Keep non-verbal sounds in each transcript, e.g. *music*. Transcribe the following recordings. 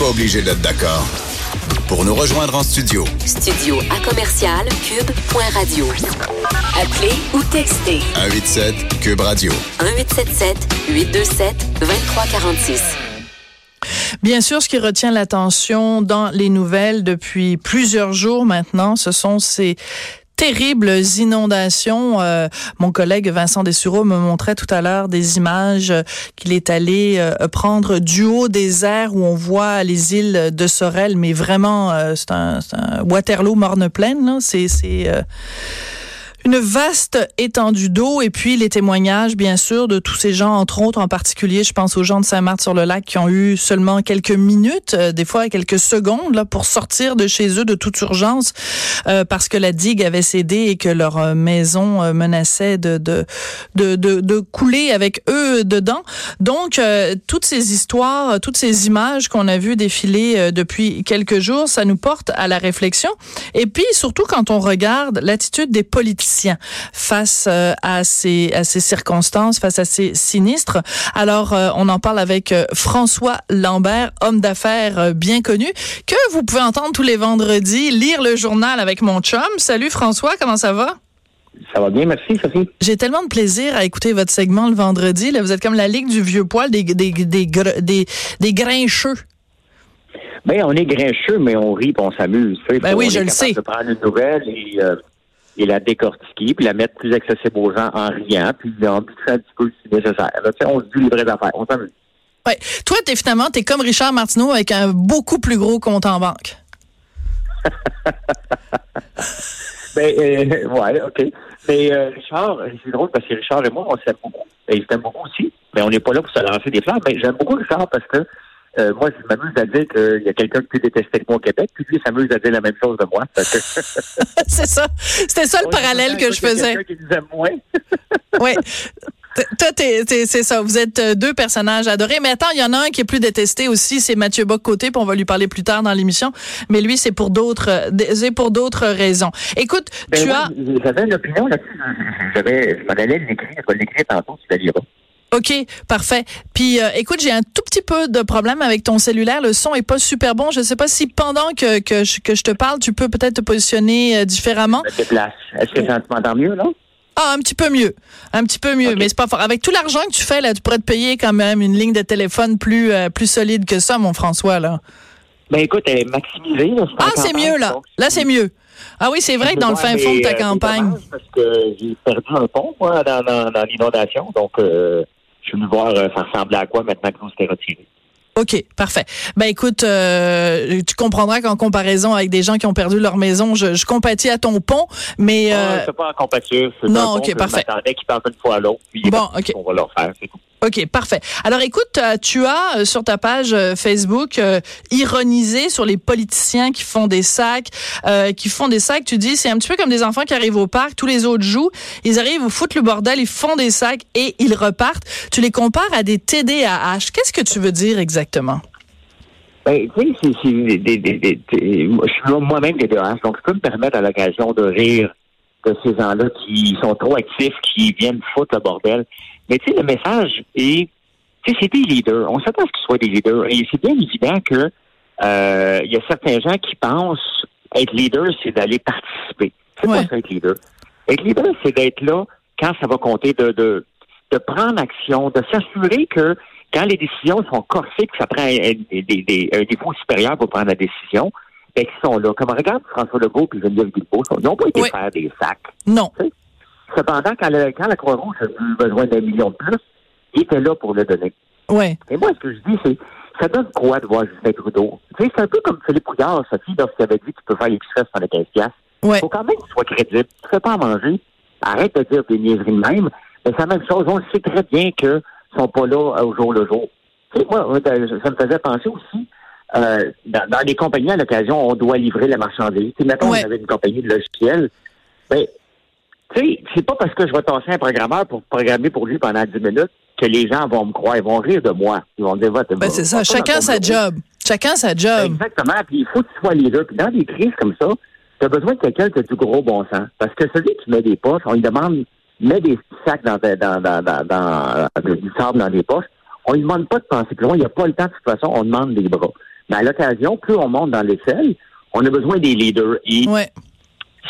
pas obligé d'être d'accord. Pour nous rejoindre en studio, Studio à commercial cube.radio. Appelez ou textez 187 Cube Radio. 1877 827 2346. Bien sûr, ce qui retient l'attention dans les nouvelles depuis plusieurs jours maintenant, ce sont ces terribles inondations. Euh, mon collègue Vincent Dessureau me montrait tout à l'heure des images qu'il est allé euh, prendre du haut des airs où on voit les îles de Sorel, mais vraiment, euh, c'est un, Waterloo morne pleine. C'est euh, une vaste étendue d'eau et puis les témoignages, bien sûr, de tous ces gens, entre autres, en particulier, je pense aux gens de Saint-Marthe-sur-le-Lac qui ont eu seulement quelques minutes, euh, des fois quelques secondes, là, pour sortir de chez eux de toute urgence euh, parce que la digue avait cédé et que leur euh, maison euh, menaçait de, de, de, de, de couler avec eux dedans. Donc, euh, toutes ces histoires, toutes ces images qu'on a vues défiler depuis quelques jours, ça nous porte à la réflexion. Et puis, surtout quand on regarde l'attitude des politiciens face euh, à ces à ces circonstances, face à ces sinistres. Alors, euh, on en parle avec euh, François Lambert, homme d'affaires bien connu, que vous pouvez entendre tous les vendredis, lire le journal avec mon chum. Salut François, comment ça va? Ça va bien, merci, Sophie. J'ai tellement de plaisir à écouter votre segment le vendredi. Là, vous êtes comme la ligue du vieux poil des des des des, des grincheux. Ben, on est grincheux, mais on rit et on s'amuse. Ben oui, on je est le sais. de prendre une nouvelle et, euh, et la décortiquer, puis la mettre plus accessible aux gens en riant, puis en bouffant un petit peu si nécessaire. Tu on se dit les vraies affaires, on s'amuse. Ouais. Toi, t'es finalement, t'es comme Richard Martineau avec un beaucoup plus gros compte en banque. *laughs* Ben, euh, ouais, OK. Mais euh, Richard, c'est drôle parce que Richard et moi, on s'aime beaucoup. Et il s'aime beaucoup aussi. Mais on n'est pas là pour se lancer des fleurs. Mais j'aime beaucoup Richard parce que euh, moi, je m'amuse à dire qu'il y a quelqu'un qui peut détester que moi au Québec, puis lui s'amuse à dire la même chose de moi. Que- *laughs* c'est ça. C'était ça le parallèle que je faisais. quelqu'un qui nous aime moins. *laughs* Oui. Toi, c'est ça. Vous êtes euh, deux personnages adorés. Mais attends, il y en a un qui est plus détesté aussi, c'est Mathieu Bock-Côté, puis on va lui parler plus tard dans l'émission. Mais lui, c'est pour d'autres, euh, c'est pour d'autres raisons. Écoute, Ben tu as, J'avais une opinion là-dessus. J'avais, je m'en allais l'écrire. Je vais l'écrire tantôt, tu la liras. Ok, parfait. Puis, euh, écoute, j'ai un tout petit peu de problème avec ton cellulaire. Le son est pas super bon. Je sais pas si pendant que que je, que je te parle, tu peux peut-être te positionner euh, différemment. Je. Est-ce que ça m'entend mieux, là? Ah, un petit peu mieux. Un petit peu mieux, mais c'est pas fort. Avec tout l'argent que tu fais, là, tu pourrais te payer quand même une ligne de téléphone plus, euh, plus solide que ça, mon François, là. Ben écoute, elle est maximisée. Là, Ah, c'est mieux, là. Là, c'est mieux. Ah oui, c'est vrai que dans le fin fond de ta euh, campagne. Parce que j'ai perdu un pont, moi, dans, dans, dans l'inondation. Donc, euh, je suis venu voir euh, ça ressemblait à quoi maintenant que l'eau s'était retirée. OK, parfait. Ben écoute, euh, tu comprendras qu'en comparaison avec des gens qui ont perdu leur maison, je, je compatis à ton pont, mais Ah, euh, c'est pas en compatir. Non, un ok, parfait. Je m'attendais qu'il passe une fois à l'autre. Puis, Bon, ok. On va leur faire, c'est tout. OK, parfait. Alors écoute, euh, tu as euh, sur ta page euh, Facebook euh, ironisé sur les politiciens qui font des sacs, euh, qui font des sacs. Tu dis, c'est un petit peu comme des enfants qui arrivent au parc, tous les autres jouent, ils arrivent, ils foutent le bordel, ils font des sacs et ils repartent. Tu les compares à des TDAH. Qu'est-ce que tu veux dire exactement? Ben, tu sais, c'est, moi-même DH, donc je peux me permettre à l'occasion de rire de ces gens-là qui sont trop actifs, qui viennent foutre le bordel. Mais tu sais, le message est, tu sais, c'est des leaders. On s'attend à ce qu'ils soient des leaders. Et c'est bien évident que euh, il y a certains gens qui pensent être leader, c'est d'aller participer. C'est Ouais. pas ça être leader. Être leader, c'est d'être là quand ça va compter, de, de, de prendre action, de s'assurer que quand les décisions sont corsées, que ça prend un, des- des- des- un défaut supérieur pour prendre la décision, ben, qu'ils sont là. Comme regarde François Legault et Geneviève Guilbeault, ils n'ont pas été Oui. faire des sacs. Non. Cependant, quand, le- quand la Croix-Rouge a eu besoin d'un million de plus, ils étaient là pour le donner. Ouais. Et moi, ce que je dis, c'est, ça donne quoi de voir Justin Trudeau? Tu sais, c'est un peu comme Philippe Couillard, Sophie, lorsqu'il avait dit qu'il peut faire l'express sur les 15 piastres. Ouais. faut quand même qu'il soit crédible. Tu fais pas à manger. Arrête de dire des niaiseries de même. Mais c'est la même chose. On le sait très bien qu'ils sont pas là euh, au jour le jour. Tu sais, moi, moi, ça me faisait penser aussi, euh, dans, dans les compagnies, à l'occasion, on doit livrer la marchandise. Tu mettons, Ouais. on avait une compagnie de logiciels. Ben, tu sais, c'est pas parce que je vais tasser un programmeur pour programmer pour lui pendant 10 minutes que les gens vont me croire. Ils vont rire de moi. Ils vont dire, va, Ben, c'est ça. Chacun sa job. Chacun sa job. Exactement. Puis il faut que tu sois leader. Puis dans des crises comme ça, tu as besoin de quelqu'un qui a du gros bon sens. Parce que celui qui met des poches, on lui demande, met des sacs dans, dans, dans, dans, dans- du sable dans des poches. On lui demande pas de penser plus loin. Il n'y a pas le temps de toute façon. On demande des bras. Mais à l'occasion, plus on monte dans l'échelle, on a besoin des leaders. Et Ouais.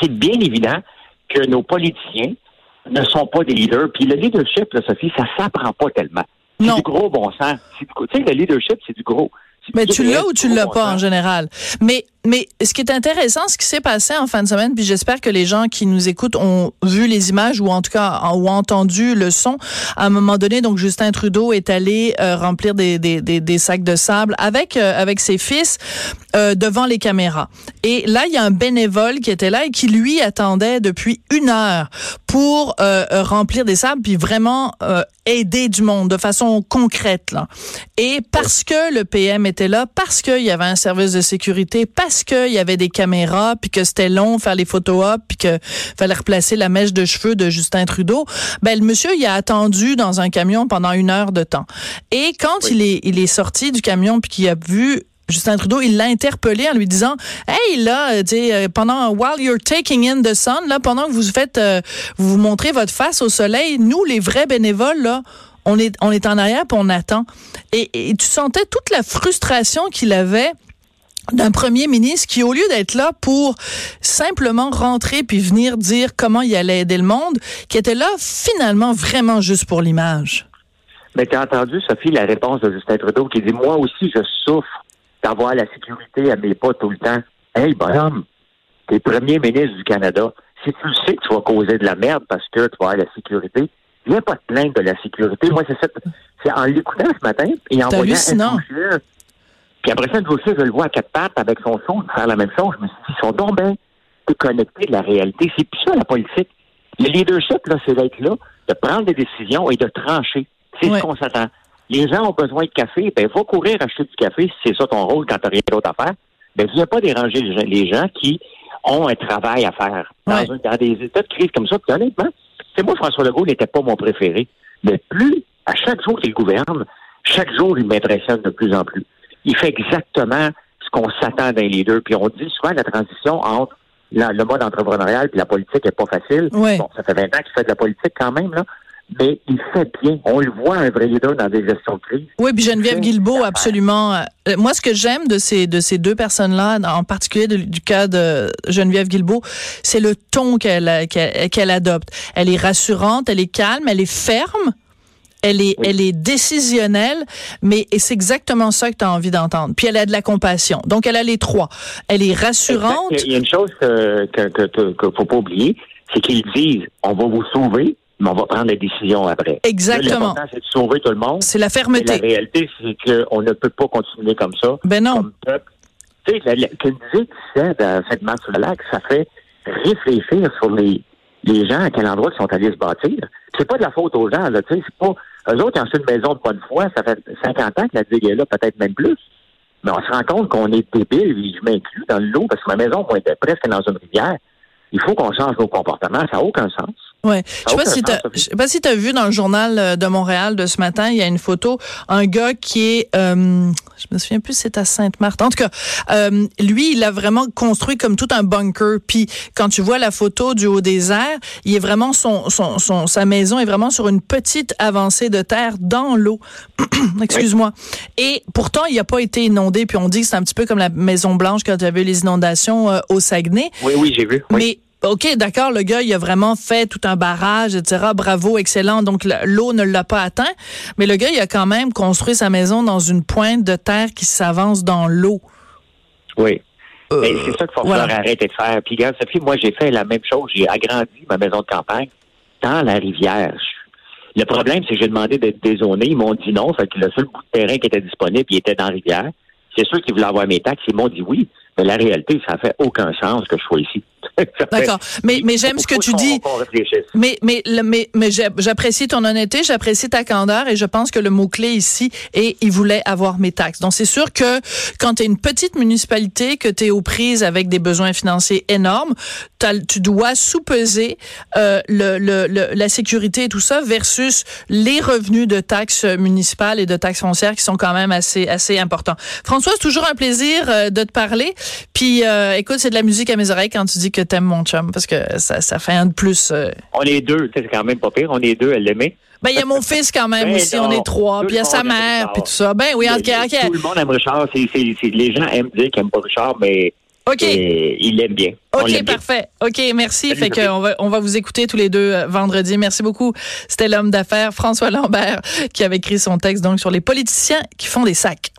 c'est bien évident que nos politiciens ne sont pas des leaders. Puis le leadership, là, Sophie, ça s'apprend pas tellement. C'est du gros bon sens. Tu sais, le leadership, c'est du gros. Mais tu l'as ou tu l'as pas en général? Mais mais ce qui est intéressant, ce qui s'est passé en fin de semaine, puis j'espère que les gens qui nous écoutent ont vu les images ou en tout cas ont entendu le son. À un moment donné, donc Justin Trudeau est allé euh, remplir des, des, des, sacs de sable avec euh, avec ses fils euh, devant les caméras. Et là, il y a un bénévole qui était là et qui lui attendait depuis une heure pour euh, euh, remplir des sables puis vraiment euh, aider du monde de façon concrète là. Et parce que le PM était là, parce qu'il y avait un service de sécurité, qu'il y avait des caméras, puis que c'était long faire les photos op, puis que fallait replacer la mèche de cheveux de Justin Trudeau, ben le monsieur il a attendu dans un camion pendant une heure de temps. Et quand il est il est sorti du camion puis qu'il a vu Justin Trudeau, il l'a interpellé en lui disant Hey là, euh, euh, pendant while you're taking in the sun, là, pendant que vous faites euh, vous vous montrez votre face au soleil, nous les vrais bénévoles là, on est on est en arrière puis on attend. Et, et tu sentais toute la frustration qu'il avait d'un premier ministre qui, au lieu d'être là pour simplement rentrer puis venir dire comment il allait aider le monde, qui était là finalement vraiment juste pour l'image. Mais tu as entendu, Sophie, la réponse de Justin Trudeau qui dit Moi aussi, je souffre d'avoir la sécurité à mes pas tout le temps. Hey, bonhomme, t'es premier ministre du Canada. Si tu sais que tu vas causer de la merde parce que tu vas avoir la sécurité, viens pas te plaindre de la sécurité. Moi, c'est ça. C'est en l'écoutant ce matin et en voyant un Puis après ça, je le vois à quatre pattes avec son son, faire la même chose. Je me suis dit, ils sont donc bien déconnectés de la réalité. C'est plus ça, la politique. Le leadership, là, c'est d'être là, de prendre des décisions et de trancher. C'est Ouais. ce qu'on s'attend. Les gens ont besoin de café, ben va courir acheter du café si c'est ça ton rôle quand t'as rien d'autre à faire. Ben viens pas déranger les gens, les gens qui ont un travail à faire dans, Ouais. un- dans des états de crise comme ça. Puis honnêtement, c'est moi François Legault n'était pas mon préféré, mais plus à chaque jour qu'il gouverne, chaque jour il m'impressionne de plus en plus. Il fait exactement ce qu'on s'attend d'un leader. Puis on dit souvent la transition entre la- le mode entrepreneurial puis la politique est pas facile. Bon, ça fait 20 ans qu'il fait de la politique quand même là, mais il fait bien. On le voit un vrai leader dans des gestions de crise. Oui, puis Geneviève Guilbeault, absolument. Euh, Moi, ce que j'aime de ces de ces deux personnes-là, en particulier de- du cas de Geneviève Guilbeault, c'est le ton qu'elle a- qu'elle qu'elle adopte. Elle est rassurante, elle est calme, elle est ferme. Elle est, elle est décisionnelle, mais et c'est exactement ça que tu as envie d'entendre. Puis elle a de la compassion. Donc elle a les trois. Elle est rassurante. Exact. Il y a une chose que que, que, que- que faut pas oublier, c'est qu'ils disent on va vous sauver, mais on va prendre la décision après. Exactement. L'important, c'est de sauver tout le monde. C'est la Mais la fermeté. réalité, c'est qu'on ne peut pas continuer comme ça. Ben non. Comme peuple. Tu sais, la- la- que disait dans cette marche sur le lac, ça fait réfléchir sur les, les gens à quel endroit ils sont allés se bâtir. C'est pas de la faute aux gens, là, tu sais, c'est pas. Eux autres, ils ont acheté une maison de bonne foi, ça fait 50 ans que la digue est là, peut-être même plus. Mais on se rend compte qu'on est débile, et je m'inclus dans l'eau, parce que ma maison, moi, était presque dans une rivière. Il faut qu'on change nos comportements, ça n'a aucun sens. Ouais. Je sais pas si t'as, je sais pas si t'as vu dans le journal euh, de Montréal de ce matin, il y a une photo, un gars qui est, euh, je me souviens plus, c'est à Sainte-Marthe. En tout cas, euh, lui, il a vraiment construit comme tout un bunker. Puis quand tu vois la photo du haut des airs, il est vraiment son, son, son, sa maison est vraiment sur une petite avancée de terre dans l'eau. *clears throat* Excuse-moi. Et pourtant, il n'a pas été inondé. Puis on dit que c'est un petit peu comme la Maison Blanche quand il y avait les inondations euh, au Saguenay. Oui, oui, j'ai vu. Oui. Mais OK, d'accord, le gars, il a vraiment fait tout un barrage, etc. Bravo, excellent. Donc, l'eau ne l'a pas atteint. Mais le gars, il a quand même construit sa maison dans une pointe de terre qui s'avance dans l'eau. Oui. Euh, c'est ça qu'il faut voilà. arrêter de faire. Puis, regarde, Sophie, moi, j'ai fait la même chose. J'ai agrandi ma maison de campagne dans la rivière. Le problème, c'est que j'ai demandé d'être dézoné. Ils m'ont dit non. Fait que le seul bout de terrain qui était disponible, il était dans la rivière. C'est sûr qu'ils voulaient avoir mes taxes. Ils m'ont dit oui. Mais la réalité, ça fait aucun sens que je sois ici. *laughs* D'accord. Mais, mais j'aime ce que tu dis. Mais, mais, mais, mais j'apprécie ton honnêteté, j'apprécie ta candeur et je pense que le mot-clé ici est il voulait avoir mes taxes. Donc, c'est sûr que quand tu es une petite municipalité, que tu es aux prises avec des besoins financiers énormes, tu dois sous-peser euh, le, le, la sécurité et tout ça versus les revenus de taxes municipales et de taxes foncières qui sont quand même assez, assez importants. François, c'est toujours un plaisir euh, de te parler. Puis, euh, écoute, c'est de la musique à mes oreilles quand tu dis que t'aimes mon chum, parce que ça, ça fait un de plus. Euh. On est deux, c'est quand même pas pire. On est deux, elle l'aimait. Ben, il y a mon fils quand même *laughs* ben aussi, on est trois. Puis il y a sa mère, puis tout ça. Ben oui, en tout cas. Tout le monde aime Richard. Les gens aiment dire qu'ils n'aiment pas Richard, mais OK. il l'aime bien. OK, parfait. OK, merci. fait que on va, on va vous écouter tous les deux euh, vendredi. Merci beaucoup. C'était l'homme d'affaires François Lambert qui avait écrit son texte donc sur les politiciens qui font des sacs.